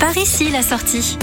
Par ici la sortie.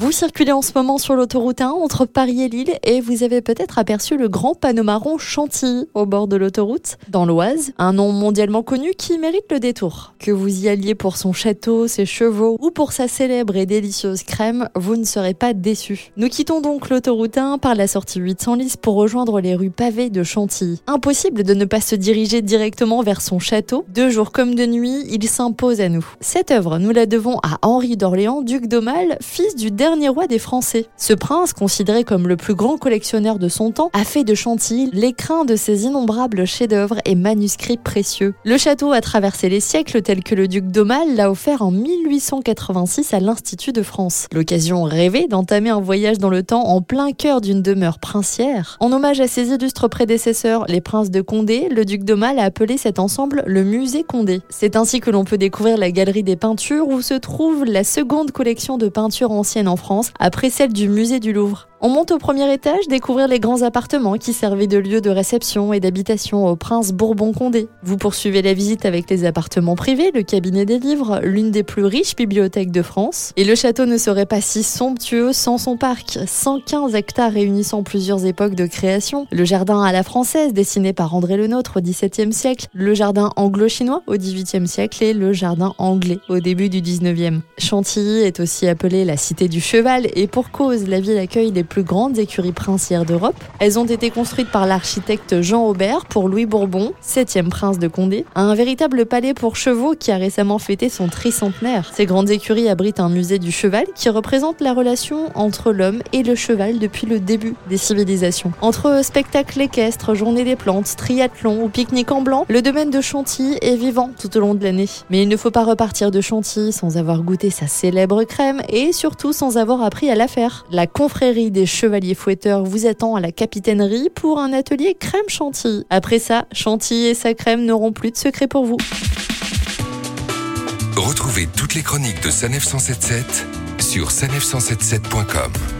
Vous circulez en ce moment sur l'autoroute 1 entre Paris et Lille et vous avez peut-être aperçu le grand panneau marron Chantilly au bord de l'autoroute, dans l'Oise, un nom mondialement connu qui mérite le détour. Que vous y alliez pour son château, ses chevaux ou pour sa célèbre et délicieuse crème, vous ne serez pas déçus. Nous quittons donc l'autoroute 1 par la sortie 800 lys pour rejoindre les rues pavées de Chantilly. Impossible de ne pas se diriger directement vers son château. De jour comme de nuit, il s'impose à nous. Cette œuvre, nous la devons à Henri d'Orléans, duc d'Aumale, fils du dernier dernier roi des Français. Ce prince, considéré comme le plus grand collectionneur de son temps, a fait de Chantilly l'écrin de ses innombrables chefs-d'œuvre et manuscrits précieux. Le château a traversé les siècles tel que le duc d'Aumale l'a offert en 1886 à l'Institut de France. L'occasion rêvée d'entamer un voyage dans le temps en plein cœur d'une demeure princière. En hommage à ses illustres prédécesseurs, les princes de Condé, le duc d'Aumale a appelé cet ensemble le musée Condé. C'est ainsi que l'on peut découvrir la galerie des peintures où se trouve la seconde collection de peintures anciennes en Après celle du musée du Louvre. On monte au premier étage découvrir les grands appartements qui servaient de lieu de réception et d'habitation au prince Bourbon-Condé. Vous poursuivez la visite avec les appartements privés, le cabinet des livres, l'une des plus riches bibliothèques de France. Et le château ne serait pas si somptueux sans son parc. 115 hectares réunissant plusieurs époques de création. Le jardin à la française dessiné par André Le Nôtre au XVIIe siècle, le jardin anglo-chinois au XVIIIe siècle et le jardin anglais au début du XIXe. Chantilly est aussi appelée la cité du cheval et pour cause, la ville accueille les plus grandes écuries princières d'Europe. Elles ont été construites par l'architecte Jean Aubert pour Louis Bourbon, septième prince de Condé, un véritable palais pour chevaux qui a récemment fêté son tricentenaire. Ces grandes écuries abritent un musée du cheval qui représente la relation entre l'homme et le cheval depuis le début des civilisations. Entre spectacles équestres, journées des plantes, triathlon ou pique-nique en blanc, le domaine de Chantilly est vivant tout au long de l'année. Mais il ne faut pas repartir de Chantilly sans avoir goûté sa célèbre crème et surtout sans avoir appris à la faire. La confrérie chevaliers fouetteurs vous attend à la capitainerie pour un atelier crème chantilly. Après ça, chantilly et sa crème n'auront plus de secret pour vous. Retrouvez toutes les chroniques de Sanef 177 sur sanef177.com.